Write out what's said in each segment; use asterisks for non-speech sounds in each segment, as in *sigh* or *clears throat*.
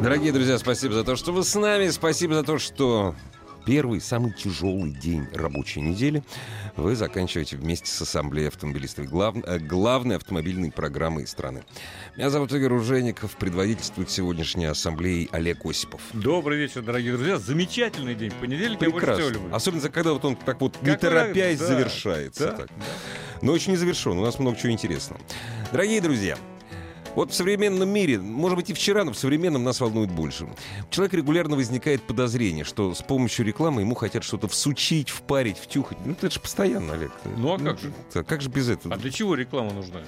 Дорогие друзья, спасибо за то, что вы с нами. Спасибо за то, что первый, самый тяжелый день рабочей недели вы заканчиваете вместе с Ассамблеей автомобилистов, глав, э, главной автомобильной программой страны. Меня зовут Игорь Ужеников, предводительствует сегодняшней ассамблеей Олег Осипов. Добрый вечер, дорогие друзья. Замечательный день. Понедельник я больше всего Прекрасно. люблю. Особенно когда вот он так вот, не Как вы торопясь, да, завершается. да, так. да. Но еще не завершен. У нас много чего интересного. Дорогие друзья, вот в современном мире, может быть и вчера, но в современном нас волнует больше. У человека регулярно возникает подозрение, что с помощью рекламы ему хотят что-то всучить, впарить, втюхать. Ну это же постоянно, Олег. Ну, а как же? Как же без этого? А для чего реклама нужна?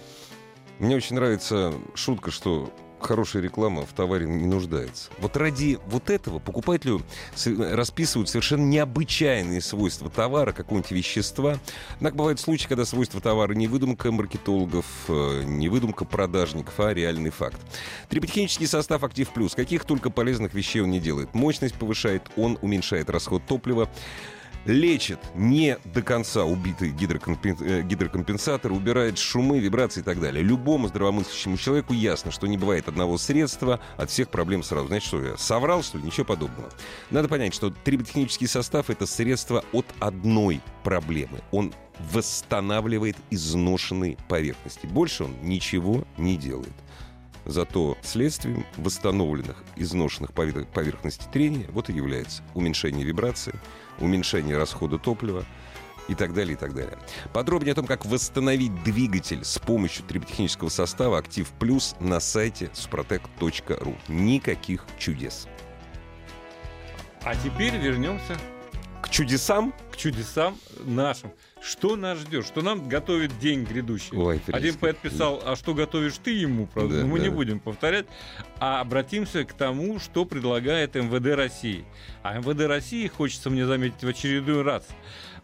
Мне очень нравится шутка, что хорошая реклама в товаре не нуждается. Вот ради вот этого покупателю расписывают совершенно необычайные свойства товара, какого-нибудь вещества. Однако бывают случаи, когда свойства товара не выдумка маркетологов, э, не выдумка продажников, а реальный факт. Триботехнический состав «Актив Плюс». Каких только полезных вещей он не делает. Мощность повышает, он уменьшает расход топлива, лечит не до конца убитый гидрокомпен- э, гидрокомпенсатор, убирает шумы, вибрации и так далее. Любому здравомыслящему человеку ясно, что не бывает одного средства от всех проблем сразу. Значит, что я соврал, что ли? Ничего подобного. Надо понять, что триботехнический состав — это средство от одной проблемы. Он восстанавливает изношенные поверхности. Больше он ничего не делает. Зато следствием восстановленных, изношенных повер- поверхностей трения вот и является уменьшение вибрации, уменьшение расхода топлива и так далее, и так далее. Подробнее о том, как восстановить двигатель с помощью триботехнического состава «Актив Плюс» на сайте suprotec.ru. Никаких чудес. А теперь вернемся К чудесам? к чудесам нашим. Что нас ждет? Что нам готовит день грядущий? Ой, Один поэт писал, а что готовишь ты ему, правда? Да, Но мы да. не будем повторять, а обратимся к тому, что предлагает МВД России. А МВД России, хочется мне заметить в очередной раз,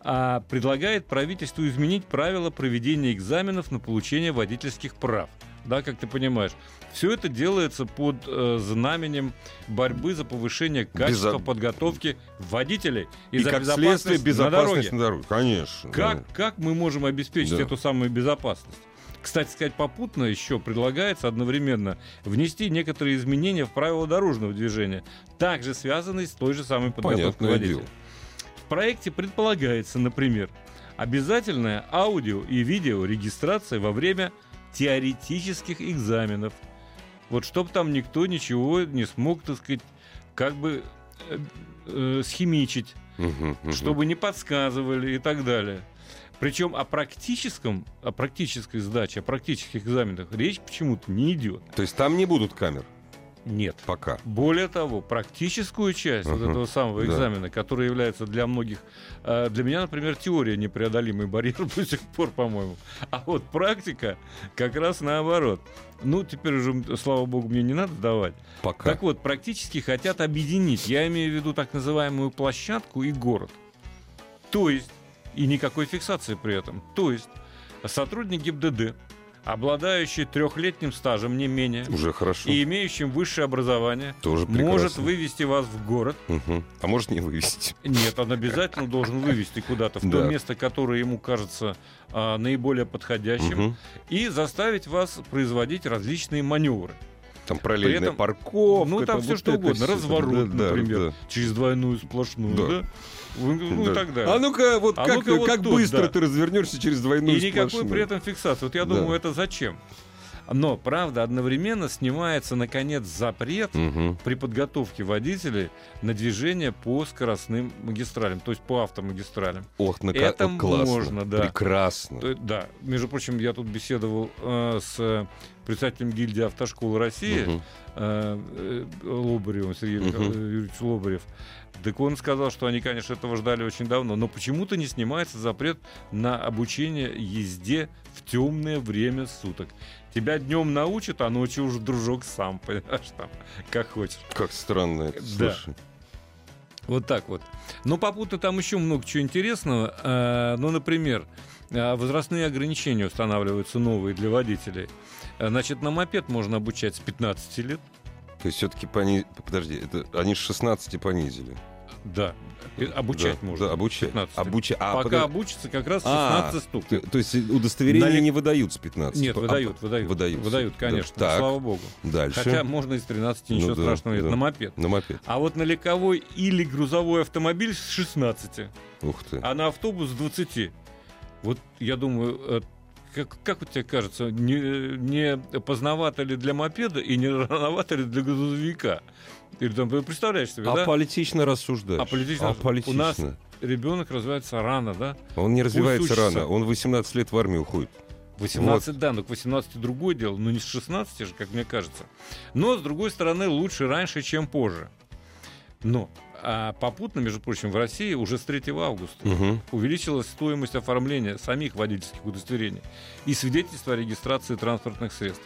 а, предлагает правительству изменить правила проведения экзаменов на получение водительских прав. Да, как ты понимаешь. Все это делается под э, знаменем борьбы за повышение качества Безо- подготовки водителей и, И, за как безопасность следствие, на безопасность дороге. на дороге. Конечно. Как, да. как мы можем обеспечить Да. эту самую безопасность? Кстати сказать, попутно еще предлагается одновременно внести некоторые изменения в правила дорожного движения, также связанные с той же самой подготовкой Понятное водителя. дело. В проекте предполагается, например, обязательная аудио и видео регистрация во время теоретических экзаменов. Вот чтобы там никто ничего не смог, так сказать, как бы э, э, схимичить чтобы не подсказывали и так далее. Причем о практическом, о практической сдаче, о практических экзаменах речь почему-то не идет. То есть там не будут камер Нет. пока. Более того, практическую часть вот Мгм. этого самого Да. экзамена, который является для многих, э, для меня, например, теория непреодолимый барьер *laughs* до сих пор, по-моему. А вот практика как раз наоборот. Ну, теперь уже, слава богу, мне не надо сдавать. Пока. Так вот, практически хотят объединить. Я имею в виду так называемую площадку и город. То есть, и никакой фиксации при этом. То есть, сотрудник ГИБДД, обладающий трехлетним стажем, не менее, Уже хорошо. и имеющим высшее образование, Тоже прекрасно. может вывести вас в город. Мгм. А может не вывести. Нет, он обязательно должен вывести куда-то в то место, которое ему кажется а, наиболее подходящим, и заставить вас производить различные маневры. Там параллельная этом- парковка. ну, там всё вот что угодно. всё. Разворот, Да, да, например. да. Через двойную сплошную, Да. да? Ну Да. и так далее. А ну-ка, вот А как, ну-ка вот как тут, быстро да. ты развернешься через двойную И никакой сплошную? при этом фиксации. Вот я Да. думаю, это зачем? Но, правда, одновременно снимается, наконец, запрет Мгм. при подготовке водителей на движение по скоростным магистралям, то есть по автомагистралям. Ох, на Это о, классно. можно, да. Прекрасно. То да, между прочим, я тут беседовал э, с председателем гильдии автошколы России, Мгм. э, э, Лобаревым, Мгм. Михаил- Юрьевич Лобарев, так он сказал, что они, конечно, этого ждали очень давно, но почему-то не снимается запрет на обучение езде в темное время суток. Тебя днем научат, а ночью уже дружок сам, *laughs* понимаешь, там, как хочешь. Как странно это, Да. слушай. Вот так вот. Но попутно там еще много чего интересного. Э, Ну, например, э, возрастные ограничения устанавливаются новые для водителей. Э, Значит, на мопед можно обучать с 15 лет. То есть все-таки пони... Подожди, это они с 16 понизили. Да. И Обучать Да, можно. Да, обучать. 15 лет. Обуча... А, Пока подожди. обучится как раз А, 16 стук. То, то есть удостоверения Налег- не выдают с 15? Нет, А, выдают, выдают. выдают. Выдают, Да. конечно. Так. Слава богу. Дальше. Хотя можно и с 13, ничего Ну да, страшного нет. да. На мопед. На мопед. А вот на легковой или грузовой автомобиль с 16. Ух ты. а на автобус с 20. Вот я думаю, э, как, как вот тебе кажется, не, не поздновато ли для мопеда и не рановато ли для грузовика? Или там, представляешь себе, да? Аполитично рассуждаешь. Аполитично. Аполитично. У нас ребенок развивается рано, да? Он не развивается рано. Он в 18 лет в армию уходит. 18, да, но к 18 другое дело, но не с 16 же, как мне кажется. Но, с другой стороны, лучше раньше, чем позже. Но а попутно, между прочим, в России уже с 3 августа Мгм. увеличилась стоимость оформления самих водительских удостоверений и свидетельства о регистрации транспортных средств.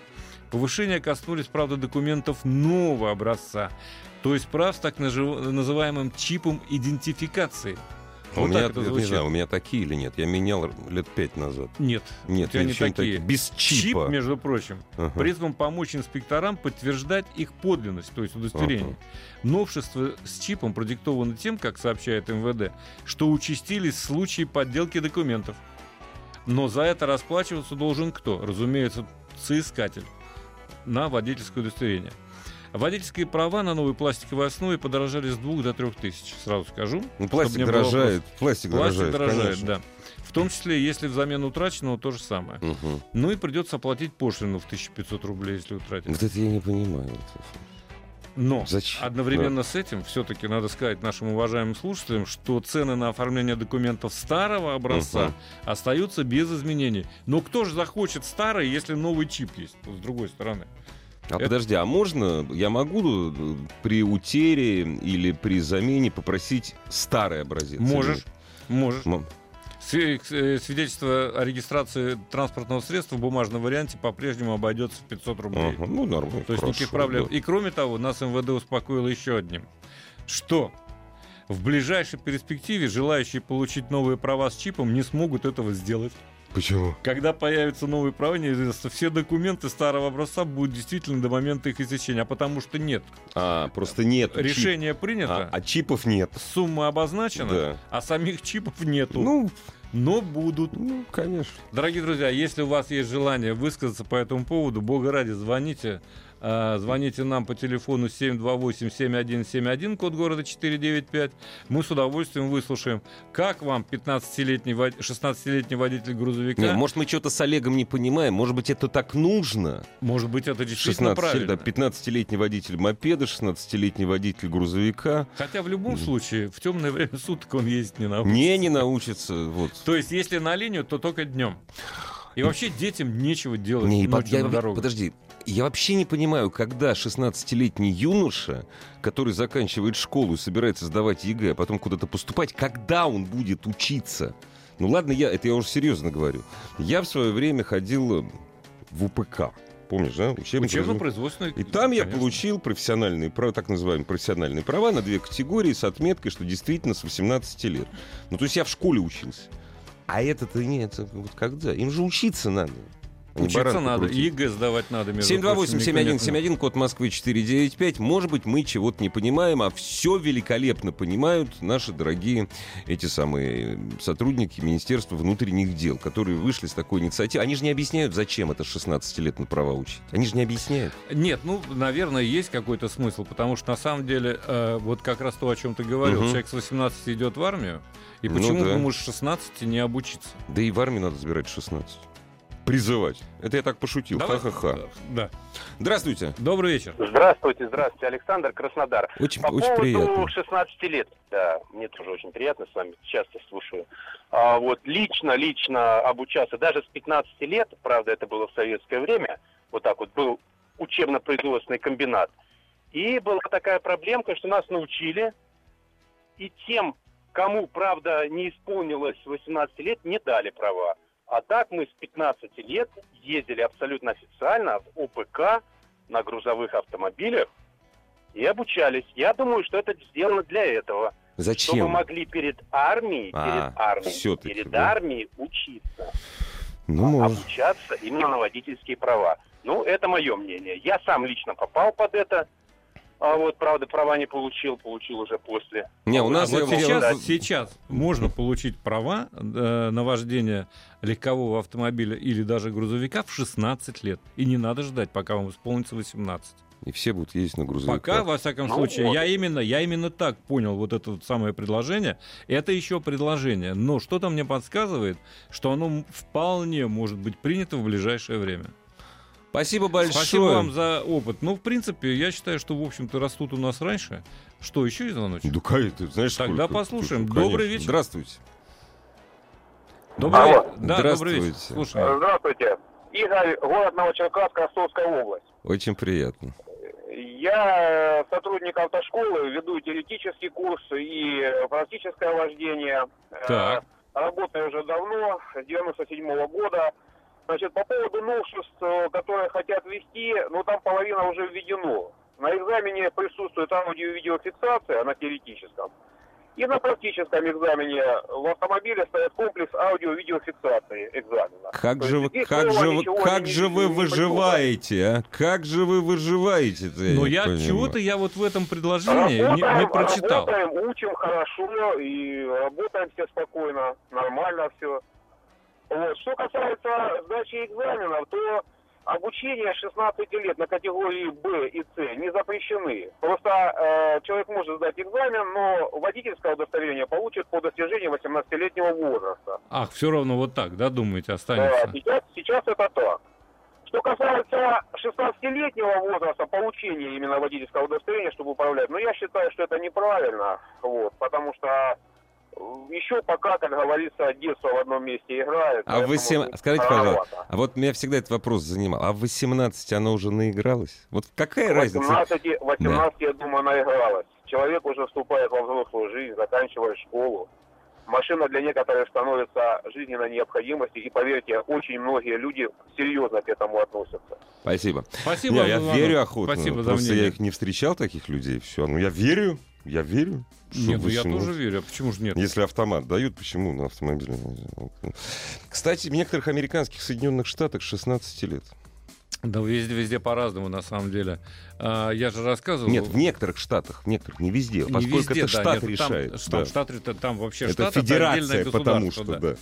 Повышения коснулись, правда, документов нового образца, то есть прав с так называемым чипом идентификации. А у Вот меня, так это я не звучит. знаю, у меня такие или нет. Я менял лет пять назад. Нет, Нет, у тебя не еще такие. Без Чип, чипа. между прочим, Ага. призван помочь инспекторам подтверждать их подлинность, то есть удостоверение. Новшество с чипом продиктовано тем, как сообщает МВД, что участились случаи подделки документов. Но за это расплачиваться должен кто? Разумеется, соискатель на водительское удостоверение. Водительские права на новой пластиковой основе подорожали с 2 до 3 тысяч, сразу скажу. Ну, пластик дорожает. Пластик, Пластик дорожает, дорожает, конечно. да. В том числе, если взамен утраченного, то же самое. Мгм. Ну и придется оплатить пошлину в 1500 рублей, если утратить. Вот это я не понимаю. Но Зачем? одновременно с этим все-таки надо сказать нашим уважаемым слушателям, что цены на оформление документов старого образца Мгм. остаются без изменений. Но кто же захочет старый, если новый чип есть, с другой стороны? А Это- подожди, а можно, я могу э, при утере или при замене попросить старый образец? Можешь. Можешь. Или- М- Све- э, Свидетельство о регистрации транспортного средства в бумажном варианте по-прежнему обойдется в 500 рублей. Ага, ну, нормально. То есть никаких проблем. да. И кроме того, нас МВД успокоило еще одним, что в ближайшей перспективе желающие получить новые права с чипом не смогут этого сделать. Почему? Когда появятся новые права, неизвестно, все документы старого образца будут действительно до момента их изучения, а потому что нет. А, просто нет. чип- Решение А, принято, а чипов нет. сумма обозначена, Да. а самих чипов нету. Ну, но будут. ну, конечно. Дорогие друзья, если у вас есть желание высказаться по этому поводу, бога ради, звоните. А, Звоните нам по телефону 728-7171, код города 495. Мы с удовольствием выслушаем, как вам 15-летний, вод- 16-летний водитель грузовика. Не, может, мы что-то с Олегом не понимаем. Может быть, это так нужно. Может быть, это действительно 16, правильно. да, 15-летний водитель мопеда, 16-летний водитель грузовика. Хотя в любом случае, в темное время суток он ездить не научится. Не, не научится. Вот. То есть, если на линию, то только днем. И вообще детям нечего делать Не, ночью я- на дорогах. подожди, я вообще не понимаю, когда 16-летний юноша, который заканчивает школу и собирается сдавать ЕГЭ, а потом куда-то поступать, когда он будет учиться? Ну ладно, я, это я уже серьезно говорю. Я в свое время ходил э, в УПК. Помнишь, да? Учебно- Учебно-производственный. И там я конечно. получил профессиональные права, так называемые профессиональные права на две категории с отметкой, что действительно с 18 лет. Ну, то есть я в школе учился. А это-то не, это вот когда? Им же учиться надо. Учиться надо, крутить. ЕГЭ сдавать надо. между прочим, 728-7171, код Москвы 495. Может быть, мы чего-то не понимаем, а все великолепно понимают наши дорогие эти самые сотрудники Министерства внутренних дел, которые вышли с такой инициативой. Они же не объясняют, зачем это с 16 лет на права учить. Они же не объясняют. Нет, ну, наверное, есть какой-то смысл, потому что на самом деле, э, вот как раз то, о чем ты говорил, Мгм. человек с 18 идет в армию, и Ну почему да. бы ему с 16 не обучиться? Да и в армии надо забирать 16. Призывать. Это я так пошутил. Давай- Ха-ха-ха. Да. Здравствуйте. Добрый вечер. Здравствуйте, здравствуйте, Александр Краснодар. Очень, По очень поводу приятно. 16 лет, да, мне тоже очень приятно, с вами часто слушаю. А, вот лично, лично обучаться, даже с 15 лет, правда, это было в советское время, вот так вот был учебно-производственный комбинат. И была такая проблемка, что нас научили, и тем, кому, правда, не исполнилось 18 лет, не дали права. А так мы с 15 лет ездили абсолютно официально в ОПК на грузовых автомобилях и обучались. Я думаю, что это сделано для этого. Зачем? Чтобы могли перед армией, А, перед армией, перед да. армией учиться. Ну, может. обучаться именно на водительские права. Ну, это мое мнение. Я сам лично попал под это. А вот, правда, права не получил, получил уже после. Не, у А нас... вот я- сейчас, сейчас можно получить права э, на вождение легкового автомобиля или даже грузовика в 16 лет. И не надо ждать, пока вам исполнится 18. И все будут ездить на грузовиках. Пока, во всяком Ну случае, вот. я именно, я именно так понял вот это вот самое предложение. Это еще предложение. Но что-то мне подсказывает, что оно вполне может быть принято в ближайшее время. Спасибо большое. Спасибо вам за опыт. Ну, в принципе, я считаю, что, в общем-то, растут у нас раньше. Что, еще есть звоночек? Да, ты знаешь, Тогда сколько? послушаем. Конечно. Добрый вечер. Здравствуйте. Добрый Алло. вечер. Да, добрый вечер. Здравствуйте. Слушай. Здравствуйте. Игорь, город Новочеркасск, Ростовская область. Очень приятно. Я э, сотрудник автошколы, веду теоретический курс и э, практическое вождение. Э, Так. Работаю уже давно, с 97 года. Значит, по поводу новшеств, э, которые хотят ввести, ну там половина уже введено. На экзамене присутствует аудио- и видеофиксация на теоретическом. И на практическом экзамене в автомобиле стоит комплекс аудио-видеофиксации экзамена. Как То же есть вы, как же вы, как не- же вы не выживаете, а? Как же вы выживаете-то? я Но не я понимаю. чего-то я вот в этом предложении не, Работаем, не прочитал. Работаем, учим хорошо и работаем все спокойно, нормально все. Вот. Что касается сдачи экзаменов, то обучение с 16 лет на категории Б и С не запрещены. Просто э, человек может сдать экзамен, но водительское удостоверение получит по достижении 18-летнего возраста. Ах, все равно вот так, да, думаете, Да, останется? сейчас, сейчас это так. Что касается 16-летнего возраста, получения именно водительского удостоверения, чтобы управлять, ну, я считаю, что это неправильно, вот, потому что еще пока, как говорится, детство в одном месте играет. А в поэтому восем- тут Скажите, рановато. пожалуйста, а вот меня всегда этот вопрос занимал. А в 18 она уже наигралась? Вот какая К разница? 18, 18 я думаю, наигралась. Человек уже вступает во взрослую жизнь, заканчивает школу. Машина для некоторых становится жизненной необходимостью, и поверьте, очень многие люди серьезно к этому относятся. Спасибо. Спасибо Не, я за верю охотно. Спасибо за Просто я мнение. их не встречал, таких людей. Все. Ну, я верю. Я верю. Нет, ну я 18. тоже верю. А почему же нет? Если автомат дают, почему на автомобиле? нельзя? Кстати, в некоторых американских Соединенных Штатах 16 лет. Да везде, везде по-разному, на самом деле. А, я же рассказывал... Нет, в некоторых штатах, в некоторых, не везде, Не поскольку везде, это да, штат нет, решает. Там, да. штат, это- там вообще это штат федерация, отдельное потому государство, что, да. да.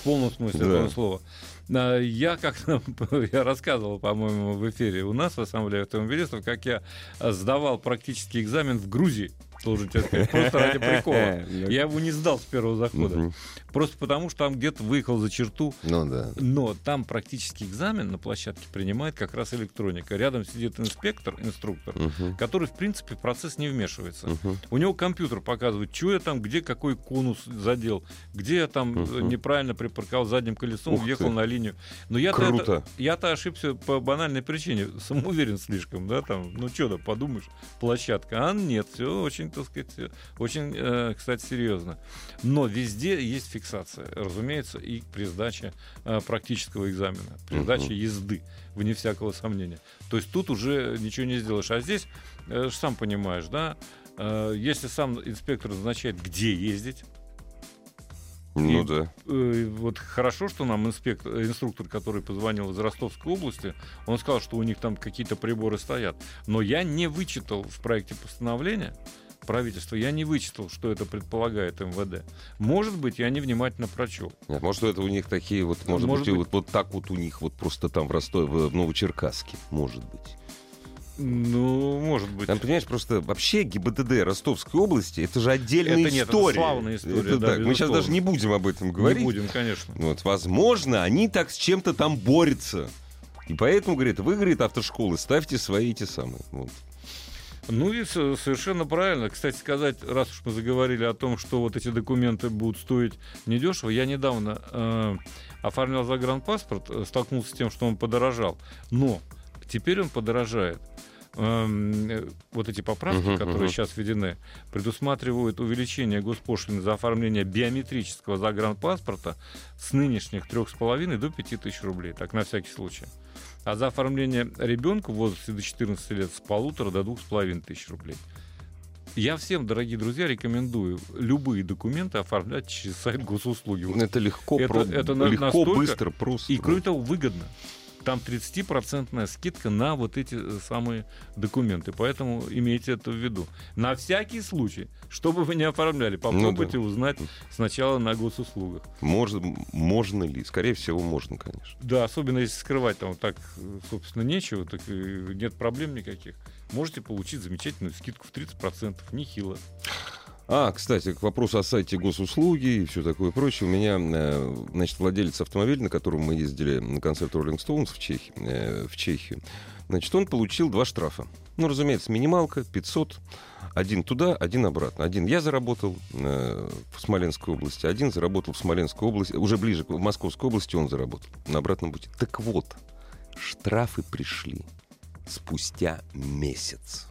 В полном смысле Да. этого слова. А, Я как-то, *laughs* я рассказывал, по-моему, в эфире у нас в Ассамблее автомобилистов, как я сдавал практический экзамен в Грузии. Должен тебе сказать, просто ради прикола. *laughs* Я его не сдал с первого захода. Просто потому, что там где-то выехал за черту. Ну да. Но там практический экзамен на площадке принимает как раз электроника. Рядом сидит инспектор, инструктор, который, в принципе, в процесс не вмешивается. У него компьютер показывает, что я там, где какой конус задел, где я там э, неправильно припарковал задним колесом, Ух въехал ты. на линию. Но я-то, Круто. это- я-то ошибся по банальной причине. Самоуверен слишком, да, там, ну что да, подумаешь, площадка. А нет, все очень, так сказать, всё очень, э, кстати, серьезно. Но везде есть фиксация, разумеется, и при сдаче э, практического экзамена, при сдаче езды, вне всякого сомнения. То есть тут уже ничего не сделаешь. А здесь, э, сам понимаешь, да, э, если сам инспектор назначает, где ездить, Ну И- да. э, вот хорошо, что нам инспектор, э, инструктор, который позвонил из Ростовской области, он сказал, что у них там какие-то приборы стоят. Но я не вычитал в проекте постановления правительства, я не вычитал, что это предполагает МВД. Может быть, я невнимательно прочел. Нет, может, это у них такие вот, может, Может быть, быть. Вот, вот так вот у них вот просто там в Ростове, в Новочеркасске, может быть. Ну, может быть. Там, понимаешь, просто вообще ГИБДД Ростовской области, это же отдельная Это нет, это история. славная история, Это да. Мы сейчас даже не будем об этом говорить. Не будем, конечно. Вот, возможно, они так с чем-то там борются. И поэтому, говорит, вы, говорит, автошколы, ставьте свои эти самые. Вот. Ну и совершенно правильно. Кстати сказать, раз уж мы заговорили о том, что вот эти документы будут стоить недешево, я недавно э, оформлял загранпаспорт, э, столкнулся с тем, что он подорожал. Но Теперь он подорожает. Эм, э, Вот эти поправки, Мгм, которые мгм. сейчас введены, предусматривают увеличение госпошлины за оформление биометрического загранпаспорта с нынешних 3,5 до 5 тысяч рублей. Так, на всякий случай. А за оформление ребенка в возрасте до 14 лет с полутора до двух с половиной тысяч рублей. Я всем, дорогие друзья, рекомендую любые документы оформлять через сайт госуслуги. Это легко, Это- про- это легко настолько- быстро, просто. и кроме того, выгодно. Там 30% скидка на вот эти э, самые документы. Поэтому имейте это в виду. На всякий случай, что бы вы не оформляли, попробуйте узнать сначала на госуслугах. Можно, можно ли? Скорее всего, можно, конечно. Да, особенно если скрывать там так, собственно, нечего, так нет проблем никаких. Можете получить замечательную скидку в 30%. Нехило. А, кстати, к вопросу о сайте госуслуги и все такое прочее. У меня, э, значит, владелец автомобиля, на котором мы ездили на концерт Rolling Stones в Чехии, э, в Чехию, значит, он получил два штрафа. Ну, разумеется, минималка 500. Один туда, один обратно. Один я заработал э, в Смоленской области, один заработал в Смоленской области, уже ближе к Московской области он заработал на обратном пути. Так вот, штрафы пришли спустя месяц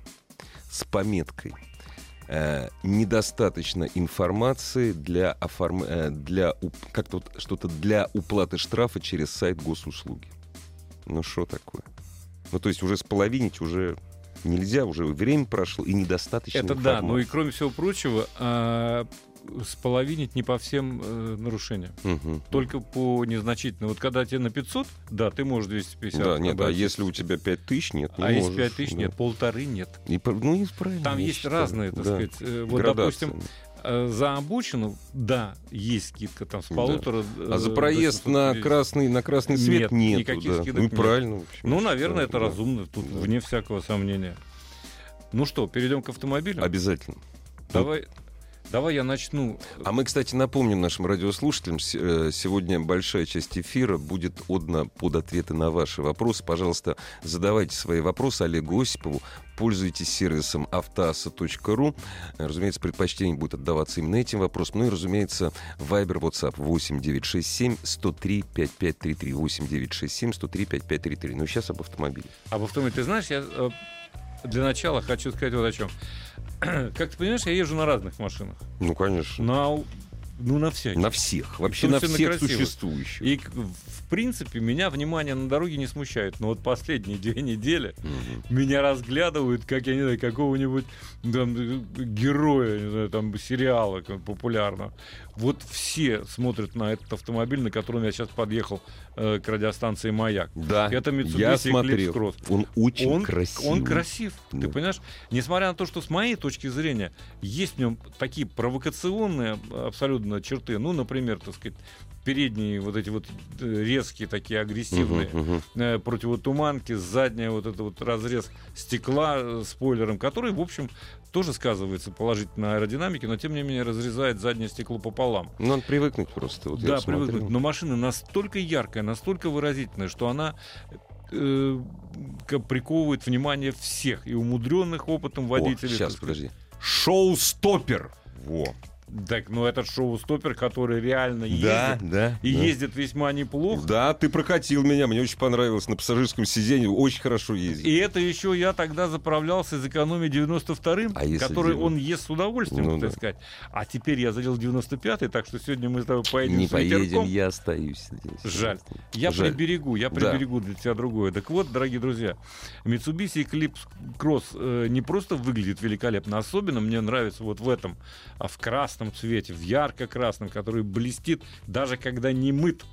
с пометкой э, недостаточно информации для оформ... э, для уп- как-то что-то для уплаты штрафа через сайт госуслуги. Ну что такое? Ну то есть уже споловинить уже нельзя, уже время прошло и недостаточно Это да, ну и информации. кроме всего прочего, а, споловинить не по всем э, нарушениям. Мгм. Только по незначительным. Вот когда тебе на 500, да, ты можешь 250. Да, нет, а обратиться. если у тебя 5000, нет, не А если можешь, 5 тысяч, да. нет, полторы нет. И ну, и правильно, Там есть считаю, разные, так да. сказать. э, Вот, Градации. допустим, э, за обочину, да, есть скидка там с Да. полутора. А за э, проезд на 750. красный, на красный свет Нет, нет. никаких да. скидок Ну нет. правильно. общем, Ну, наверное, это да. разумно, тут Да. вне всякого сомнения. Ну что, перейдем к автомобилю? Обязательно. Давай, давай я начну. А мы, кстати, напомним нашим радиослушателям, э, сегодня большая часть эфира будет отдана под ответы на ваши вопросы. Пожалуйста, задавайте свои вопросы Олегу Осипову. Пользуйтесь сервисом автоаса.ру. Разумеется, предпочтение будет отдаваться именно этим вопросам. Ну и, разумеется, Viber, WhatsApp 8967 103 5533. 8967 103 5533. Ну, сейчас об автомобиле. Об автомобиле. Ты знаешь, я э, для начала хочу сказать вот о чем. *clears throat* Как ты понимаешь, я езжу на разных машинах. Ну, конечно. На, ну, на всяких. На всех. Вообще на всех красивых. существующих. И, в принципе, меня внимание на дороге не смущает. Но вот последние *laughs* две недели Мгм. меня разглядывают, как, я не знаю, какого-нибудь там, э, героя, не знаю, там, сериала популярного. Вот все смотрят на этот автомобиль, на котором я сейчас подъехал э, к радиостанции «Маяк». Да, Это Mitsubishi я Eclipse смотрел. Cross. Он очень он, красивый. Он красив, ты Да. понимаешь? Несмотря на то, что с моей точки зрения есть в нем такие провокационные абсолютно черты. Ну, например, так сказать, передние вот эти вот э, резкие такие агрессивные мгм. э, противотуманки, задняя вот это вот разрез стекла э, спойлером, который, в общем, тоже сказывается положительно на аэродинамике, но тем не менее разрезает заднее стекло пополам. Ну, надо привыкнуть просто. Вот да, привыкнуть. Но машина настолько яркая, настолько выразительная, что она э, приковывает внимание всех и умудренных опытом О, водителей. сейчас, так сказать. подожди. Шоу-стоппер. Во. Так, ну этот шоу-стопер, который реально Да, ездит, да. и да. ездит весьма неплохо. Да, ты прокатил меня, мне очень понравилось. На пассажирском сиденье очень хорошо ездить. И это еще я тогда заправлялся из экономии 92-м, А который дело- он ест с удовольствием, Ну так да. сказать. А теперь я залил 95-й, так что сегодня мы с тобой поедем Не с поедем, ветерком. я остаюсь здесь. Жаль. Я Жаль. приберегу, я Да. приберегу для тебя другое. Так вот, дорогие друзья, Mitsubishi Eclipse Cross э, не просто выглядит великолепно, особенно мне нравится вот в этом, а в красном цвете, в ярко-красном, который блестит, даже когда не мыт.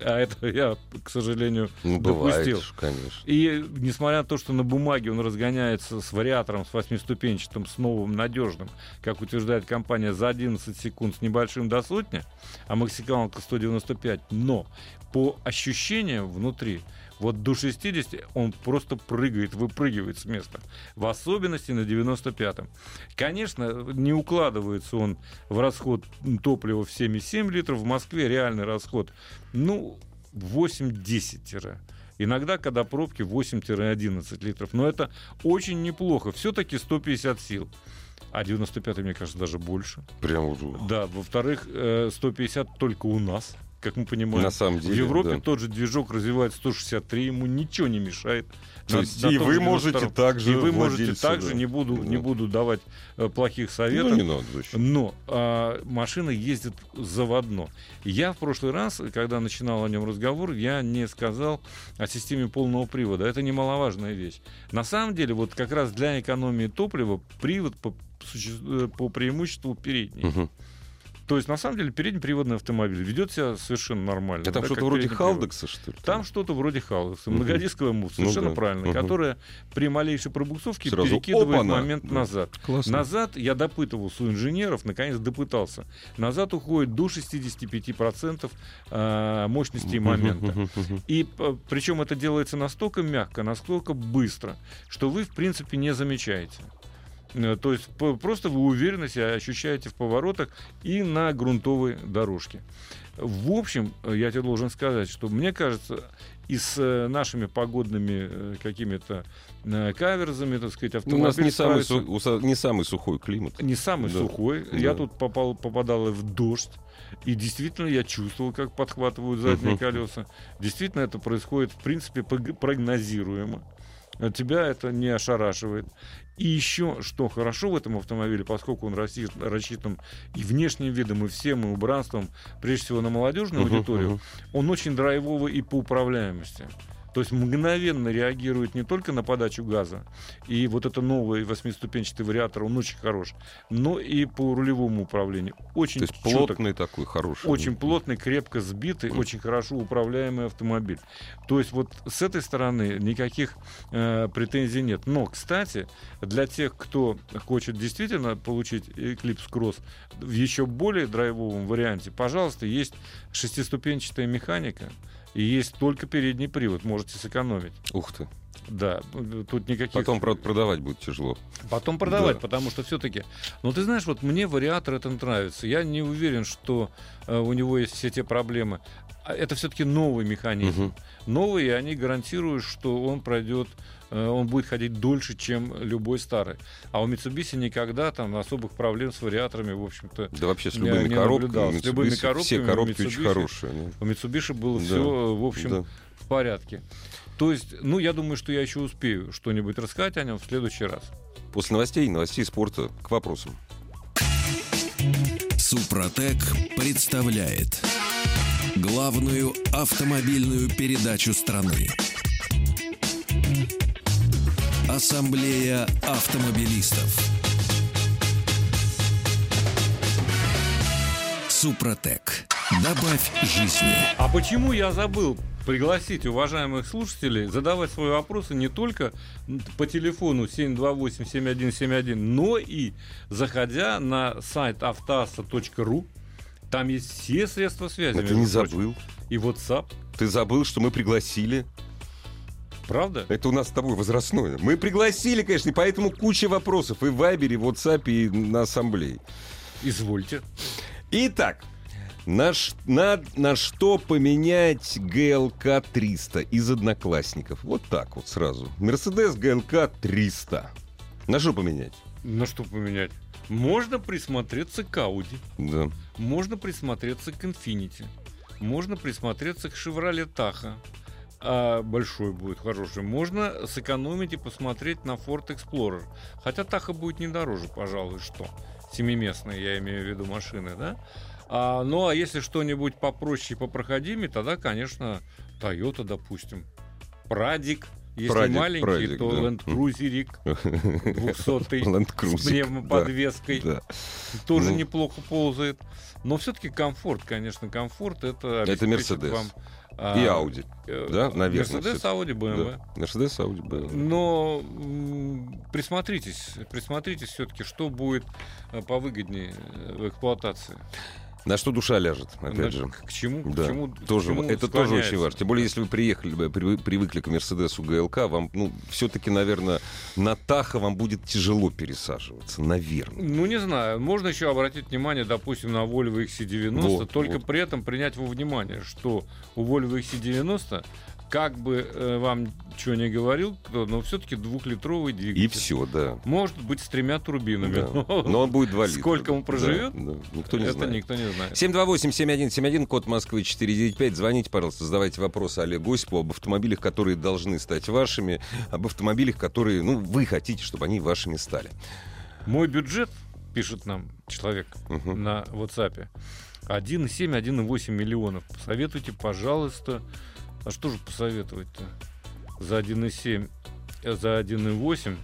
А это *laughs* я, к сожалению, Ну, бывает, допустил. ж, конечно. И несмотря на то, что на бумаге он разгоняется с вариатором, с восьмиступенчатым, с новым, надежным, как утверждает компания, за 11 секунд с небольшим до сотни, а максималка 195, но по ощущениям внутри, вот до 60 он просто прыгает, выпрыгивает с места. В особенности на 95-м. Конечно, не укладывается он в расход топлива в 7,7 литров. В Москве реальный расход, ну, 8-10 Иногда, когда пробки 8-11 литров. Но это очень неплохо. Все-таки 150 сил. А 95 мне кажется, даже больше. Прям вот. Да, во-вторых, э, 150 только у нас. Как мы понимаем. На самом деле, В Европе да. тот же движок развивает 163, ему ничего не мешает. То На- есть на и вы же можете 92. также, И вы можете также, да. не буду, не Да. буду давать э, плохих советов. Ну, не надо зачем. Но а, машина ездит заводно. Я в прошлый раз, когда начинал о нем разговор, я не сказал о системе полного привода. Это немаловажная вещь. На самом деле, вот как раз для экономии топлива привод по, э, по преимуществу передний. Мгм. То есть, на самом деле, переднеприводный автомобиль ведет себя совершенно нормально. А там да, что-то вроде. Халдекса, что ли? Там что-то вроде Халдекса, Мгм. многодисковая муфта, Ну совершенно да. правильно, Мгм. которая при малейшей пробуксовке Сразу перекидывает опа-на. момент Да. назад. Классно. Назад я допытывался у инженеров, наконец допытался. Назад уходит до 65% э, мощности и момента. И причем это делается настолько мягко, настолько быстро, что вы, в принципе, не замечаете. Э, То есть просто вы уверенно себя ощущаете в поворотах и на грунтовой дорожке. В общем, э, я тебе должен сказать, что мне кажется, и с э, нашими погодными какими-то каверзами, так сказать, Ну, У нас автомобиль не самый, справится- су- уса- не самый сухой климат. не самый Да. сухой. Да. Я тут попал, попадал в дождь. И действительно я чувствовал, как подхватывают задние Мгм. колеса. Действительно это происходит, в принципе, прогнозируемо. Тебя это не ошарашивает. И еще, что хорошо в этом автомобиле, поскольку он рассчит- рассчитан и внешним видом, и всем, и убранством, прежде всего на молодежную Мгм, аудиторию, мгм. он очень драйвовый и по управляемости. То есть мгновенно реагирует не только на подачу газа, и вот это новый восьмиступенчатый вариатор, он очень хорош, но и по рулевому управлению. Очень То есть чёток, плотный такой, хороший. очень плотный, крепко сбитый, Мгм. очень хорошо управляемый автомобиль. То есть вот с этой стороны никаких э, претензий нет. Но, кстати, для тех, кто хочет действительно получить Eclipse Cross в еще более драйвовом варианте, пожалуйста, есть шестиступенчатая механика. И есть только передний привод, можете сэкономить. Ух ты. Да, тут никаких... Потом, правда, продавать будет тяжело. Потом продавать, Да. потому что все-таки. Ну, ты знаешь, вот мне вариатор это нравится. Я не уверен, что э, у него есть все те проблемы. А Это все-таки новый механизм. Мгм. Новый, и они гарантируют, что он пройдет, он будет ходить дольше, чем любой старый. А у Mitsubishi никогда там особых проблем с вариаторами, в общем-то, Да вообще с любыми не коробками. С любыми коробками Все коробки очень Mitsubishi. хорошие. ну, у Mitsubishi было Да. все, в общем, да. в порядке. То есть, ну, я думаю, что я еще успею что-нибудь рассказать о нем в следующий раз. После новостей, новостей спорта к вопросам. Супротек представляет главную автомобильную передачу страны. Ассамблея автомобилистов. Супротек. Добавь жизни. А почему я забыл пригласить уважаемых слушателей задавать свои вопросы не только по телефону 728-7171, но и заходя на сайт автоаса.ру. Там есть все средства связи. Это не прочим. забыл. И WhatsApp. Ты забыл, что мы пригласили. Правда? Это у нас с тобой возрастное. Мы пригласили, конечно, и поэтому куча вопросов и в Вайбере, и в WhatsApp, и на ассамблее. Извольте. Итак, на, ш- на, на что поменять ГЛК 300 из одноклассников? Вот так вот сразу. Мерседес ГЛК 300. На что поменять? На что поменять? Можно присмотреться к Audi. Да. Можно присмотреться к Infiniti. Можно присмотреться к Chevrolet Tahoe. А большой будет, хороший. Можно сэкономить и посмотреть на Ford Explorer. Хотя Tahoe будет не дороже, пожалуй, что. Семиместные, я имею в виду машины, да? А, ну, а если что-нибудь попроще и попроходимее, тогда, конечно, Toyota, допустим. Прадик. Если Прадик, маленький, Прадик, то да. Land Cruiser 200 *laughs* Land с пневмоподвеской Да. тоже Ну. неплохо ползает. Но все-таки комфорт, конечно, комфорт это обеспечит Мерседес. вам, И а, Audi. э, да, наверное, Мерседес, BMW. Да. Мерседес, Audi, BMW. Но присмотритесь, присмотритесь все-таки, что будет э, повыгоднее э, в эксплуатации. На что душа ляжет, опять На- же. К чему? к Да, чему- к тоже, чему это тоже очень важно. Тем более, если вы приехали, привыкли к Мерседесу ГЛК, вам, ну, все-таки, наверное, на Таха вам будет тяжело пересаживаться, наверное. Ну, не знаю. Можно еще обратить внимание, допустим, на Volvo XC90, Вот, только вот. при этом принять во внимание, что у Volvo XC90 как бы э, вам что не говорил, но все-таки двухлитровый двигатель. И все, да. Может быть, с тремя турбинами. Да. Но он будет 2 литра. Сколько он проживет? Да, да. Никто не это знает. никто не знает. 728-7171, код Москвы 495. Звоните, пожалуйста, задавайте вопросы Олегу Осипову об автомобилях, которые должны стать вашими, об автомобилях, которые, ну, вы хотите, чтобы они вашими стали. Мой бюджет, пишет нам человек Мгм. на WhatsApp, 1,7-1,8 миллионов. Посоветуйте, пожалуйста. А что же посоветовать-то? За 1,7, э, за 1,8?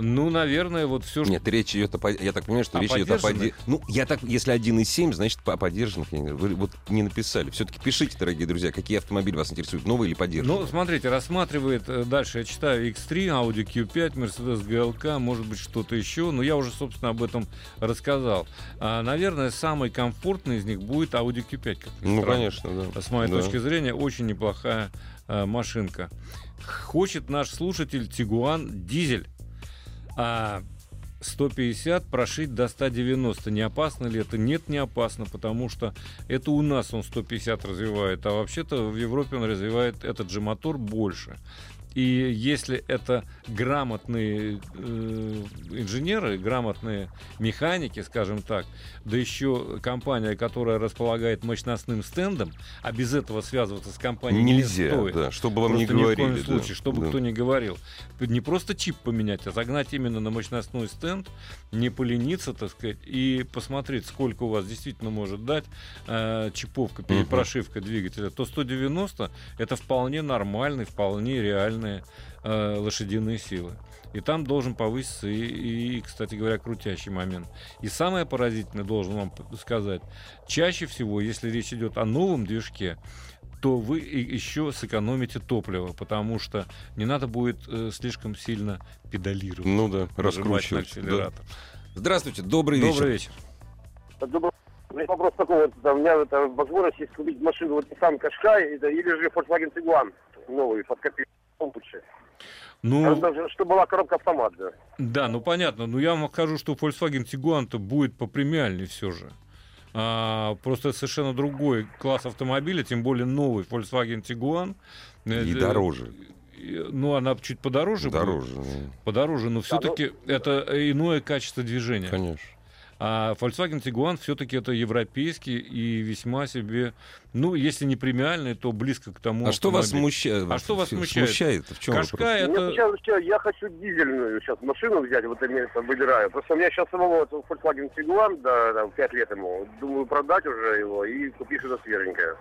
Ну, наверное, вот все, что... Нет, речь идет о... Я так понимаю, что О речь идет о... подержанных? Ну, я так... Если 1,7, значит, по поддержанных. Я не. Вы вот не написали. Все-таки пишите, дорогие друзья, какие автомобили вас интересуют, новые или поддержанные. Ну, смотрите, рассматривает э, дальше, я читаю X3, Audi Q5, Mercedes GLK, может быть, что-то еще. Но я уже, собственно, об этом рассказал. А, наверное, самый комфортный из них будет Audi Q5. Как Ну, странно. конечно, да. С моей Да. точки зрения, очень неплохая э, машинка. Хочет наш слушатель Тигуан дизель. А 150 прошить до 190. Не опасно ли это? Нет, не опасно, потому что это у нас он 150 развивает, а вообще-то в Европе он развивает этот же мотор больше. И если это грамотные э, инженеры, грамотные механики, скажем так, да еще компания, которая располагает мощностным стендом, а без этого связываться с компанией не Нельзя, стоит. да, чтобы вам не Просто ни в говорили. коем случае, да, чтобы да. кто ни говорил. Не просто чип поменять, а загнать именно на мощностной стенд, не полениться, так сказать, и посмотреть, сколько у вас действительно может дать э, чиповка, перепрошивка двигателя, то 190 это вполне нормальные, вполне реальные э, лошадиные силы. И там должен повыситься и, и, кстати говоря, крутящий момент. И самое поразительное, должен вам сказать, чаще всего, если речь идет о новом движке, то вы еще сэкономите топливо, потому что не надо будет э, слишком сильно педалировать. Ну да, раскручивать. да. Здравствуйте, добрый, Добрый вечер. вечер. Добрый- У меня вопрос такой, вот, да, у меня это возможность есть купить машину вот Nissan Qashqai это, или же Volkswagen Tiguan новый под копейку лучше. Ну, Даже, чтобы была коробка автомат, да. Да, ну понятно. Но я вам скажу, что Volkswagen Tiguan-то будет попремиальней все же. А, просто это совершенно другой класс автомобиля, тем более новый Volkswagen Tiguan. И Это- дороже. Ну, она чуть подороже будет. Дороже, ну, Подороже, но все-таки это иное качество движения. конечно. А Volkswagen Tiguan все-таки это европейский и весьма себе, ну, если не премиальный, то близко к тому. А что вас смущает? А что вас смущает? смущает? В чем Кашка вопрос? это... Мне сейчас, сейчас я хочу дизельную сейчас машину взять, вот я это выбираю. Просто у меня сейчас самого вот Volkswagen Tiguan, да, там, 5 лет ему. Думаю продать уже его и купить что-то свеженькое.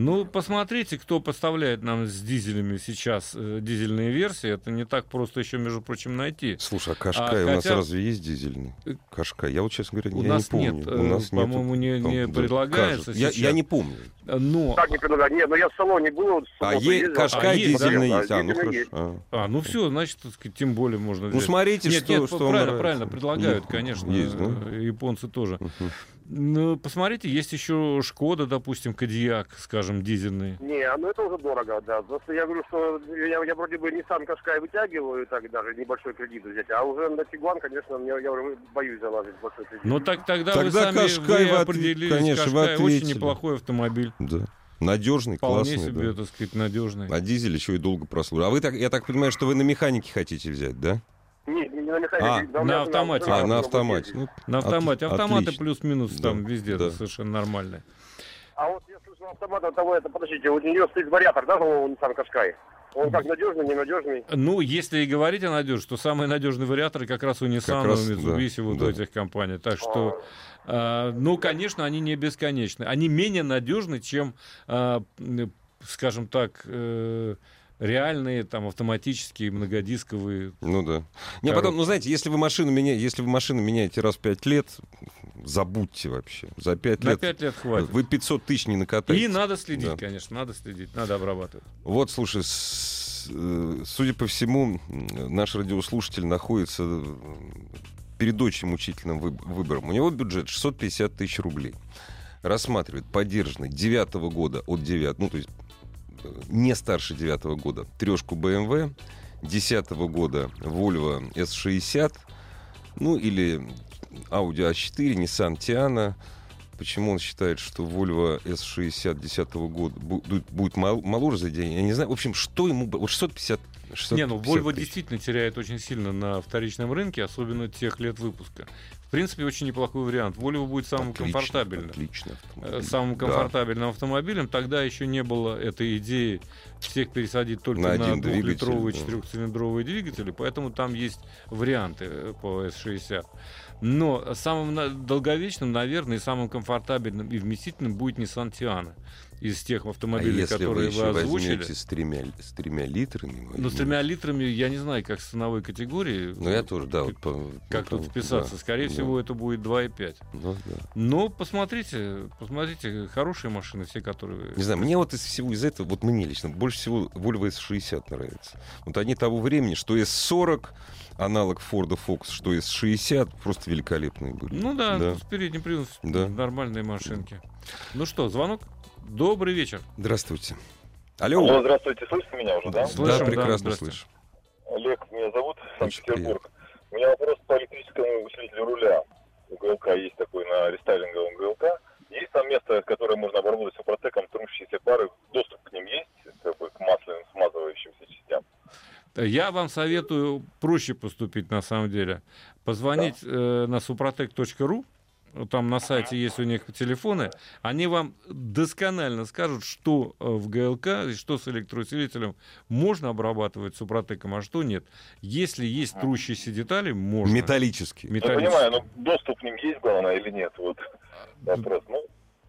Ну, посмотрите, кто поставляет нам с дизелями сейчас э, дизельные версии. Это не так просто еще, между прочим, найти. Слушай, а Кашкай А, у нас хотя- разве есть дизельный? Кашкай. Я вот, честно говоря, У я нас не помню. нет, у э, нас по-моему, не- Там, не да, предлагается кажется. Я, сейчас. я не помню. Но, Так не предлагаю. Нет, но я в салоне был. вот, А е-. Кашкай А, есть, дизельный да, есть. А, ну хорошо. А. а, ну все, значит, тем более можно взять. Ну смотрите, нет, что, нет, что правильно, нравится. правильно, предлагают, Ну, конечно. Есть, да? э, Японцы тоже. Мгм. Ну, посмотрите, есть еще Шкода, допустим, Кадьяк, скажем, дизельный. Не, ну это уже дорого, да. Просто я говорю, что я, я вроде бы Nissan Qashqai вытягиваю, так даже небольшой кредит взять, а уже на Тигуан, конечно, мне, я уже боюсь залазить в большой кредит. Но так тогда, вы Тогда сами Кашкай вы вы определились. конечно, вы Кашкай очень ответили. неплохой автомобиль. Да. Надежный, Вполне классный. себе, да. так сказать, надежный. А дизель еще и долго прослужит. А вы так, я так понимаю, что вы на механике хотите взять, да? Не, не на механике. А, на автомате. А, на автомате. Ну, На автомате. от- Автоматы плюс-минус Да, там везде да. совершенно нормально. А вот я слышал автомата того, это, подождите, у нее стоит вариатор, да, у Nissan Qashqai? Он как надежный, ненадежный? Ну, если и говорить о надежности, то самые надежные вариаторы как раз у Nissan, раз, у Mitsubishi, да, вот да. у этих компаний. Так что, а, ну, конечно, они не бесконечны. Они менее надежны, чем, а, м, скажем так, э, реальные там автоматические многодисковые. Ну да. Не, Коробка. потом, ну знаете, если вы машину меняете, если вы машину меняете раз в пять лет, забудьте вообще. За пять На лет 5 лет хватит. вы 500 тысяч не накатаете. И надо следить, Да. конечно, надо следить, надо обрабатывать. Вот, слушай, с- э, судя по всему, наш радиослушатель находится э, перед очень мучительным выб- выбором. У него бюджет 650 тысяч рублей. Рассматривает поддержанный 9 года от 9, ну, то есть не старше 9 года, трешку BMW, 10 года Volvo S60, ну, или Audi A4, Nissan Tiana, почему он считает, что Volvo S60 10 года будет, будет мол, моложе за день. Я не знаю. В общем, что ему... Вот 650 не, ну Volvo действительно теряет очень сильно на вторичном рынке, особенно тех лет выпуска. В принципе, очень неплохой вариант. Volvo будет самым отлично, комфортабельным. Отлично. Э, самым комфортабельным да. автомобилем. Тогда еще не было этой идеи всех пересадить только на, на двухлитровые да. четырехцилиндровые двигатели, поэтому там есть варианты э, по S60. Но самым долговечным, наверное, и самым комфортабельным и вместительным будет Nissan Tiana из тех автомобилей, а которые вы, вы озвучили. с тремя, с тремя литрами? Ну, с тремя литрами я не знаю, как с ценовой категории. Ну, я тоже, да. Вот, по, как по, тут вписаться? Да, Скорее да. всего, это будет 2,5. Ну, да. Но посмотрите, посмотрите, хорошие машины, все, которые... Не знаю, мне вот из всего из этого, вот мне лично, больше всего Volvo S60 нравится. Вот они того времени, что S40 аналог Форда Фокс, что S60, просто великолепные были. Ну да, да. с передним приводом да. нормальные машинки. Ну что, звонок? Добрый вечер. Здравствуйте. Алло. Алло, здравствуйте. Слышите меня уже, да? Слышим, да, прекрасно да, слышу. Олег меня зовут, Санкт-Петербург. У меня вопрос по электрическому усилителю руля. У ГЛК есть такой на рестайлинговом ГЛК. Есть там место, которое можно обработать супротеком, трущиеся пары? Доступ к ним есть, как бы, к масляным смазывающимся частям? Я вам советую проще поступить на самом деле. Позвонить да. э, на suprotec.ru там на сайте есть у них телефоны, они вам досконально скажут, что э, в ГЛК, что с электроусилителем можно обрабатывать супротеком, а что нет. Если есть трущиеся детали, можно. Металлические. Металлические. Я понимаю, но доступ к ним есть, главное, или нет? Вот вопрос. Ну,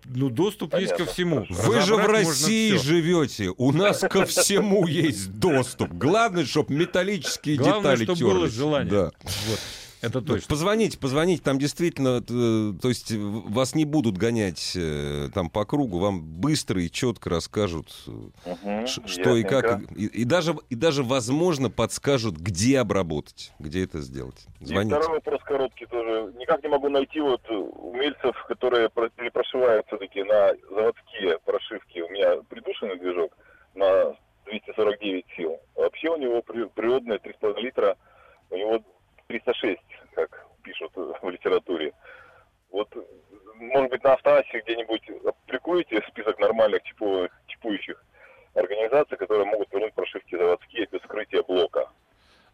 ну, доступ Понятно. есть ко всему. Вы же в России живете. У нас ко всему *laughs* есть доступ. Главное, чтобы металлические Главное, детали чтобы было желание. Да. Вот. Это точно. Позвоните, позвоните, там действительно, э, то есть вас не будут гонять э, там по кругу, вам быстро и четко расскажут, угу, что и как, и, и даже и даже возможно подскажут, где обработать, где это сделать. Звоните. И второй вопрос короткий тоже. Никак не могу найти вот умельцев, которые перепрошивают все-таки на заводские прошивки. У меня придушенный движок на 249 сил. Вообще у него природная 3,5 литра, у него 306, как пишут в литературе. Вот, может быть, на автоассе где-нибудь аппликуете список нормальных типу, типующих организаций, которые могут вернуть прошивки заводские без скрытия блока.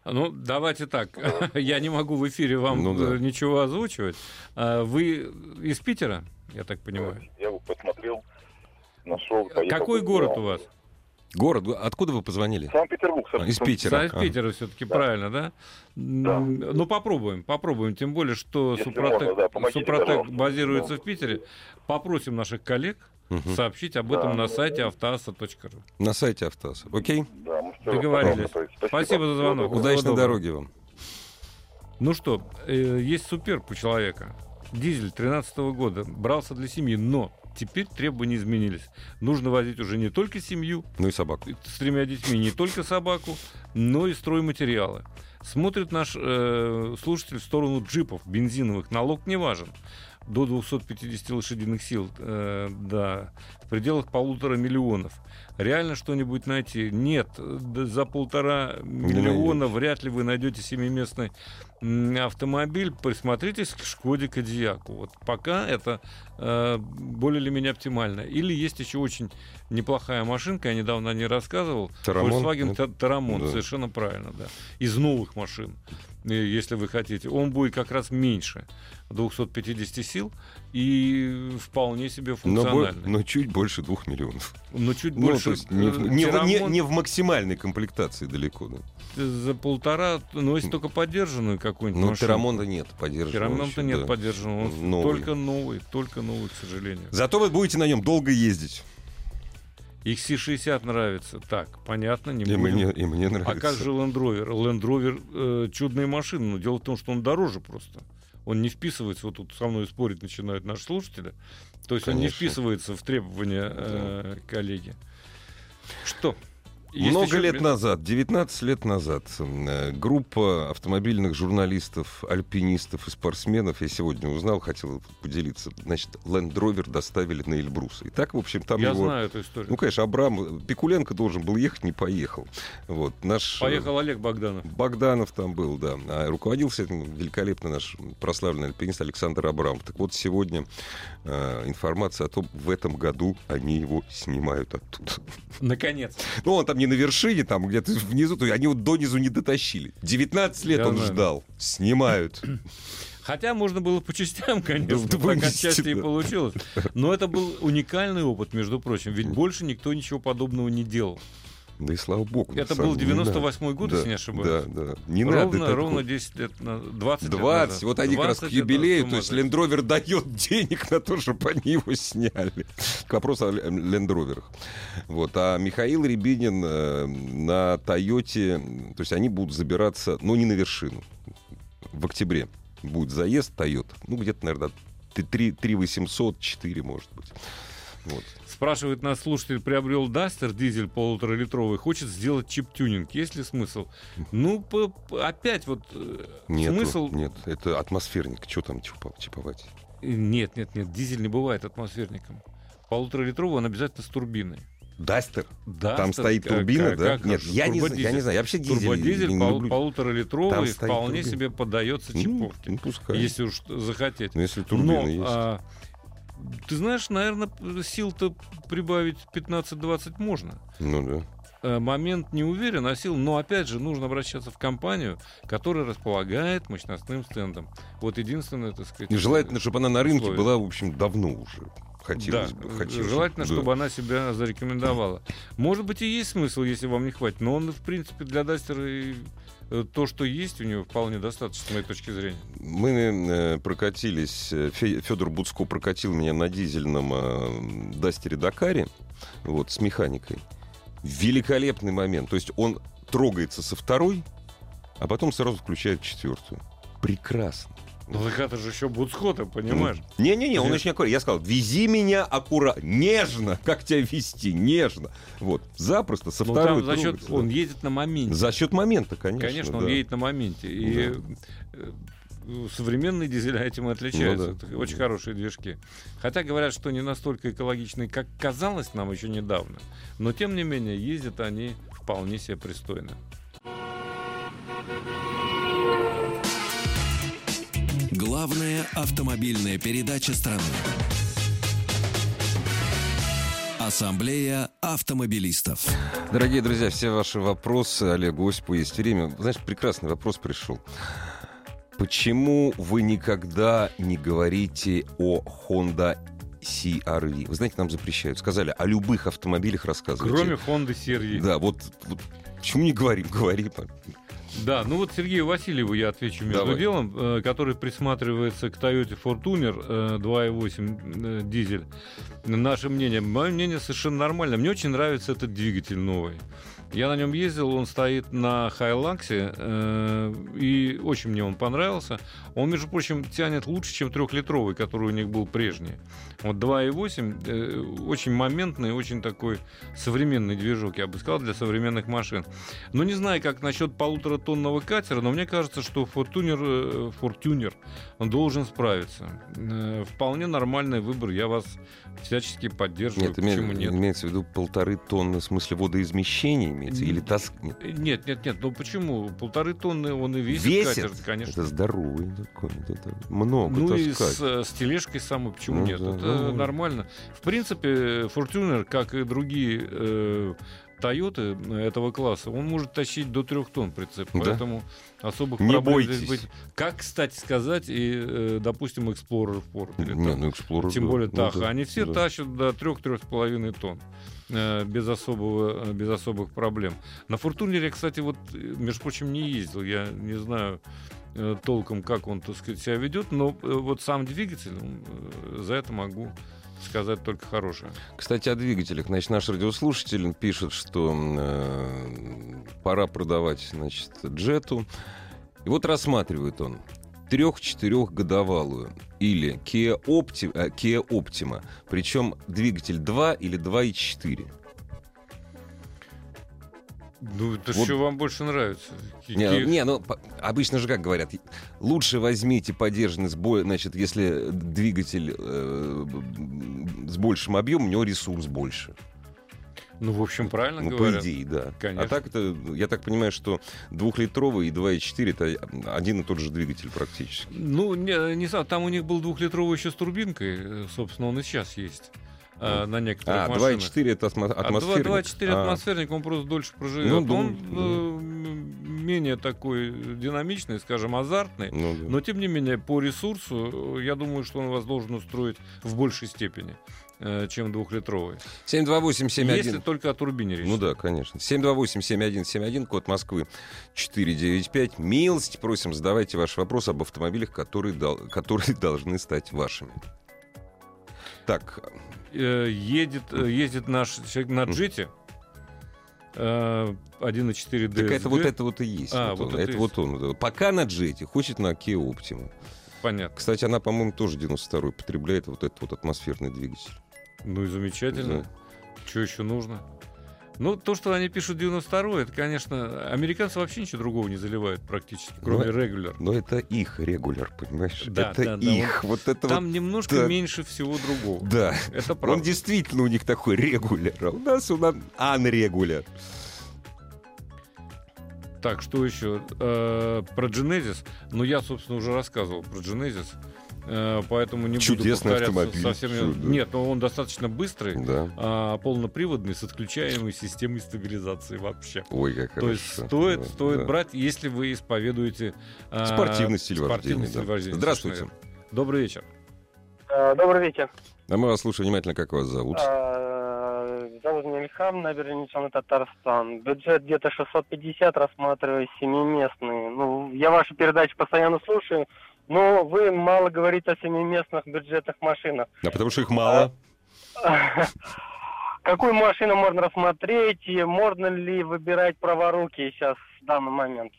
Ну, давайте так. *laughs* Я не могу в эфире вам ну, да. ничего озвучивать. А вы из Питера, я так понимаю? Я бы посмотрел, нашел. Какой город у вас? Город, откуда вы позвонили? Санкт-Петербург. А, из Питера. Из Питера все-таки да. правильно, да? да? Ну, попробуем, попробуем. Тем более, что Супротек, можно, да, Супротек базируется да. в Питере. Попросим наших коллег угу. сообщить об этом да. на сайте автоаса.ру. На сайте автоаса, окей? Да, мы Договорились. Спасибо. Спасибо за звонок. Удачной дороги вам. Ну что, э, есть суперб у человека. Дизель 13 года. Брался для семьи, но теперь требования изменились. Нужно возить уже не только семью, ну и собаку. С тремя детьми, не только собаку, но и стройматериалы. Смотрит наш э, слушатель в сторону джипов бензиновых. Налог не важен. До 250 лошадиных сил, э, да, в пределах полутора миллионов. Реально что-нибудь найти? Нет. За полтора миллиона вряд ли вы найдете семиместный автомобиль, присмотритесь к Шкоде Кодиаку. Вот пока это э, более или менее оптимально. Или есть еще очень неплохая машинка, я недавно о ней рассказывал. Тарамон? Volkswagen Тарамон, да. совершенно правильно, да. Из новых машин, э, если вы хотите. Он будет как раз меньше 250 сил и вполне себе функциональный. Но, но чуть больше двух миллионов. Но чуть ну, больше. Не, э, не, не, не в максимальной комплектации далеко, да. За полтора, ну если только поддержанную какую-нибудь Ну, Терамонта нет поддержанного. Терамонта нет да. поддержанного. Он новый. Только новый, только новый, к сожалению. Зато вы будете на нем долго ездить. XC60 нравится. Так, понятно, не и будем. Мне, и мне нравится. А как же Land Rover? Land Rover э, чудная машина, но дело в том, что он дороже просто. Он не вписывается, вот тут со мной спорить начинают наши слушатели. То есть Конечно. он не вписывается в требования э, коллеги. Что? Есть Много еще- лет назад, 19 лет назад, группа автомобильных журналистов, альпинистов и спортсменов, я сегодня узнал, хотел поделиться, значит, Land Rover доставили на Эльбрус. И так, в общем, там Я его... знаю эту историю. Ну, конечно, Абрам, Пикуленко должен был ехать, не поехал. Вот, наш... э, Поехал Олег Богданов. Богданов там был, да. А руководил всем этим великолепно наш прославленный альпинист Александр Абрамов. Так вот, сегодня э, информация о том, в этом году они его снимают оттуда. Наконец. Ну, он там не на вершине, там где-то внизу, то они его донизу не дотащили. 19 лет Я он знаю. ждал. Снимают. Хотя можно было по частям, *laughs* конечно, Да, так отчасти и да. получилось. Но это был уникальный опыт, между прочим. Ведь больше никто ничего подобного не делал. Да и слава богу. Это был деле, не надо. 98-й год, Да, если не ошибаюсь. Да, да. Не ровно, надо ровно 10 лет, на- 20 лет 20, назад. вот они как раз к 20 лет юбилею, то есть Rover дает денег на то, чтобы они его сняли. К вопросу о Rover. Вот. А Михаил Рябинин э, на Тойоте, то есть они будут забираться, но не на вершину. В октябре будет заезд Тойот. Ну, где-то, наверное, 3, 3 800, 4, может быть. Вот. Спрашивает нас слушатель, приобрел Дастер дизель полуторалитровый, хочет сделать чип-тюнинг. Есть ли смысл? Ну, по- опять вот э, Нету, смысл... Нет, это атмосферник. Что там чиповать? Э, Нет, нет, нет, дизель не бывает атмосферником. Полуторалитровый он обязательно с турбиной. Дастер? Да, Там стоит турбина, да? Нет, я не, знаю, я не знаю. Я вообще дизель Турбодизель не пол- люблю. полуторалитровый вполне турбина. себе поддается Ну, чиповке. ну, пускай. Если уж захотеть. Ну, если турбина Но, есть. а, ты знаешь, наверное, сил-то прибавить 15-20 можно. Ну да. Э, Момент не уверен, а сил, но опять же нужно обращаться в компанию, которая располагает мощностным стендом. Вот единственное, так сказать. И желательно, чтобы она на рынке условие. была, в общем, давно уже. Хотелось да, бы. хотелось желательно, бы, да. чтобы она себя зарекомендовала. Может быть, и есть смысл, если вам не хватит, но он, в принципе, для Дастера и, э, то, что есть у него, вполне достаточно, с моей точки зрения. Мы э, прокатились, э, Фе- Федор Буцко прокатил меня на дизельном Дастере Дакаре, вот, с механикой. Великолепный момент. То есть он трогается со второй, а потом сразу включает четвертую. Прекрасно. Ну, так это же еще Буцхота, понимаешь? Не-не-не, он очень аккуратно. Я сказал, вези меня аккуратно, нежно, *laughs* как тебя вести, нежно. Вот, запросто, со Ну, второй там за счет, трогается, он да. едет на моменте. За счет момента, конечно. Конечно, он да. едет на моменте. И э, современные дизеля этим и отличаются. Ну да. Очень хорошие движки. Хотя говорят, что не настолько экологичные, как казалось нам еще недавно. Но тем не менее, ездят они вполне себе пристойно. Главная автомобильная передача страны. Ассамблея автомобилистов. Дорогие друзья, все ваши вопросы Олегу Осипу есть время. Знаешь, прекрасный вопрос пришел. Почему вы никогда не говорите о Honda CR-V? Вы знаете, нам запрещают. Сказали, о любых автомобилях рассказывайте. Кроме Honda серии. Да, вот, вот почему не говорим? Говорим. Да, ну вот Сергею Васильеву я отвечу между Давай. делом, э, который присматривается к Toyota Fortuner э, 2.8 э, дизель. Наше мнение, мое мнение совершенно нормально. Мне очень нравится этот двигатель новый. Я на нем ездил, он стоит на Хайлаксе, э, и очень мне он понравился. Он, между прочим, тянет лучше, чем трехлитровый, который у них был прежний. Вот 2.8 э, очень моментный, очень такой современный движок, я бы сказал, для современных машин. Ну, не знаю, как насчет полуторатонного катера, но мне кажется, что Фортунер, э, Фортюнер он должен справиться. Э, Вполне нормальный выбор, я вас всячески поддерживаю. Нет, име- Почему нет? имеется в виду полторы тонны, в смысле водоизмещения имеется? Или таск... Нет. Нет, нет, ну почему? Полторы тонны он и весит, Весит? катер, конечно. Это здоровый такой. Это много Ну и таскать. с, э, с тележкой самой, почему Ну нет? да, Это ну. нормально. В принципе, Fortuner, как и другие э, Тойоты этого класса, он может тащить до трех тонн прицеп, Да. поэтому особых Не проблем бойтесь. здесь быть. Как, кстати сказать, и, э, допустим, Explorer в Ford. или Не, там, ну, Explorer, тем да. более Ну Таха. да, Они все да. тащат до трех-трех с половиной тонн. Э, Без, особого, э, без особых проблем. На Фортунере, кстати, вот, э, между прочим, не ездил. Я не знаю толком, как он, так сказать, себя ведет, но вот сам двигатель, э, за это могу сказать только хорошее. Кстати, о двигателях. Значит, наш радиослушатель пишет, что э, пора продавать, значит, джету. И вот рассматривает он трех-четырехгодовалую или Kia, Opti- э, Kia Optima, причем двигатель 2 или 2,4. Ну, это Вот. что вам больше нравится? Не, Какие- не, ну обычно же как говорят, лучше возьмите подержанный сбой, значит, если двигатель э, с большим объемом, у него ресурс больше. Ну, в общем, правильно Ну, говорят. по идее, да. Конечно. А так это, я так понимаю, что двухлитровый и 2,4 это один и тот же двигатель практически. Ну, не, не знаю, там у них был двухлитровый еще с турбинкой, э, собственно, он и сейчас есть э, на некоторых А, машинах. 2,4 это А атмосферник. 2,4 А, атмосферник, он просто дольше проживет. Ну, он да, э, м, менее такой динамичный, скажем, азартный. ну да. Но, тем не менее, по ресурсу, я думаю, что он вас должен устроить в большей степени, чем двухлитровый. 728-71. Если только о турбине речь. Ну да, конечно. 728-7171, код Москвы 495. Милости просим, задавайте ваши вопросы об автомобилях, которые, дол- которые *laughs* должны стать вашими. Так, Э, едет, э, ездит наш человек на джете. э, 1.4 так это вот DSG. это вот и есть. А, вот вот это это и вот он. Пока на джете, хочет на Kia Optima. Понятно. Кстати, она, по-моему, тоже 92-й потребляет вот этот вот атмосферный двигатель. Ну и замечательно. Да. Что еще нужно? Ну, то, что они пишут 92 это, конечно, американцы вообще ничего другого не заливают практически, кроме Ну, регуляр. Но это их регуляр, понимаешь? Да, это да, да, их. Вот это Там вот... немножко да. меньше всего другого. Да. Это Он правда. действительно у них такой регуляр. А у нас у нас анрегуляр. Так, что еще? Э, про Genesis. Ну, я, собственно, уже рассказывал про Genesis. Э, поэтому не Чудесный буду повторяться автомобиль, совсем. чудо. Нет, но он достаточно быстрый, Да. а, полноприводный, с отключаемой системой стабилизации вообще. Ой, как То есть хорошо. стоит, Да, стоит да. брать, если вы исповедуете а, Спортивный стиль спортивный вождения. стиль да. вождения, Здравствуйте. совершенно. Добрый вечер. Э, Добрый вечер. А мы вас слушаем внимательно, как вас зовут. Э, Зовут меня Ильхам, набережный Татарстан. Бюджет где-то 650, рассматриваю семиместный. Ну, я ваши передачи постоянно слушаю, но вы мало говорите о семиместных бюджетных машинах. А потому что их мало. *laughs* Какую машину можно рассмотреть и можно ли выбирать праворуки сейчас в данный момент?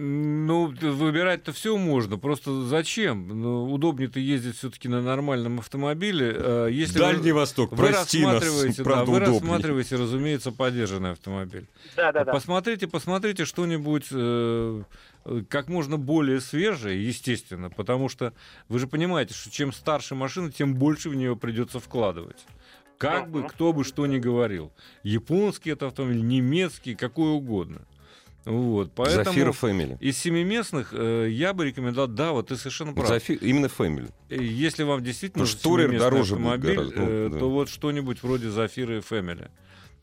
Ну, выбирать-то все можно. Просто зачем? Ну, удобнее-то ездить все-таки на нормальном автомобиле. Э, Если Дальний вы, Восток, вы прости нас, рассматриваете, да, правда, вы удобнее. рассматриваете, разумеется, поддержанный автомобиль. Да, да, да. Посмотрите, посмотрите что-нибудь э, как можно более свежее, естественно, потому что вы же понимаете, что чем старше машина, тем больше в нее придется вкладывать. Как бы кто бы что ни говорил. Японский это автомобиль, немецкий, какой угодно. Вот, поэтому Зафира Фэмили. из семиместных э, я бы рекомендовал, да, вот ты совершенно прав. Зафи- Именно Фэмили. Э, Если вам действительно Tourer семиместный дороже автомобиль, гораздо, ну, э, да. то вот что-нибудь вроде Зафиры Family.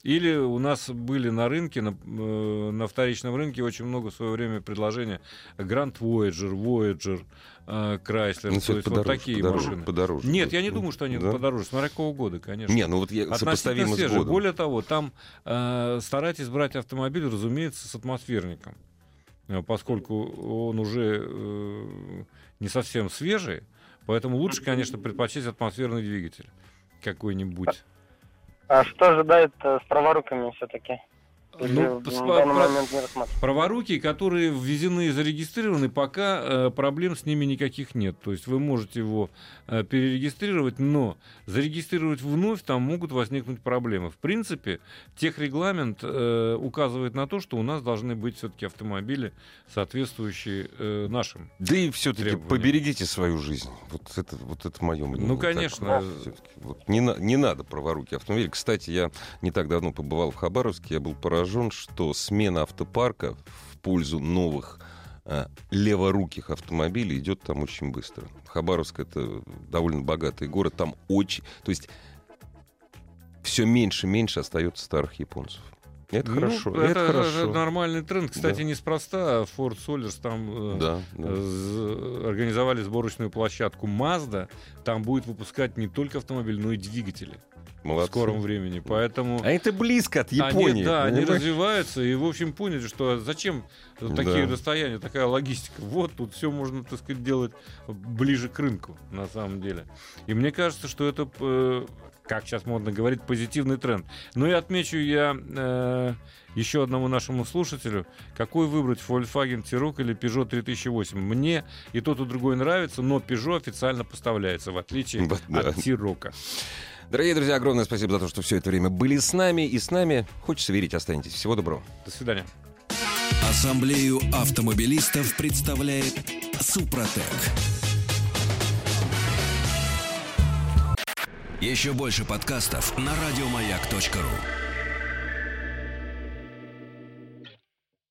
Или у нас были на рынке, на, э, на вторичном рынке очень много в свое время предложений Grand Voyager, Voyager, э, Chrysler, Ну, то есть подороже, вот такие подороже, машины. подороже. Нет, я не думаю, что они да? подороже, смотря какого года, конечно. Не, ну вот я сопоставимо с годом. Более того, там э, старайтесь брать автомобиль, разумеется, с атмосферником, Э, поскольку он уже э, не совсем свежий, поэтому лучше, конечно, предпочесть атмосферный двигатель какой-нибудь. А что ожидает э, с праворуками все-таки? Ну, про- момент не рассматриваете? Праворуки, которые ввезены и зарегистрированы, пока э, проблем с ними никаких нет. То есть вы можете его э, перерегистрировать, но зарегистрировать вновь там могут возникнуть проблемы. В принципе, техрегламент э, указывает на то, что у нас должны быть все-таки автомобили, соответствующие э, нашим. Да и все-таки поберегите свою жизнь. Вот это, вот это мое мнение. Ну, Вот так конечно. вот не, на- не надо праворуки автомобилей. Кстати, я не так давно побывал в Хабаровске. Я был поражен, что смена автопарка в пользу новых э, леворуких автомобилей идет там очень быстро. Хабаровск это довольно богатый город. Там очень... То есть все меньше и меньше остается старых японцев. Это Ну, хорошо. Это, Это, хорошо. это нормальный тренд. Кстати, Да. неспроста Ford Solers там э, Да, да. з- организовали сборочную площадку Mazda. Там будет выпускать не только автомобиль, но и двигатели в Молодцы. скором времени. Поэтому А это близко от Японии. они, да, они развиваются и, в общем, поняли, что зачем такие Да. расстояния, такая логистика. Вот тут все можно, так сказать, делать ближе к рынку, на самом деле. И мне кажется, что это, э, как сейчас модно говорить, позитивный тренд. Ну и отмечу я э, еще одному нашему слушателю, какой выбрать Volkswagen T-Roc или Peugeot 3008. Мне и тот, и другой нравится, но Peugeot официально поставляется, в отличие Вот, да. от T-Roc. Дорогие друзья, огромное спасибо за то, что все это время были с нами и с нами. Хочется верить, останетесь. Всего доброго. До свидания. Ассамблею автомобилистов представляет Супротек. Еще больше подкастов на радиомаяк.ру.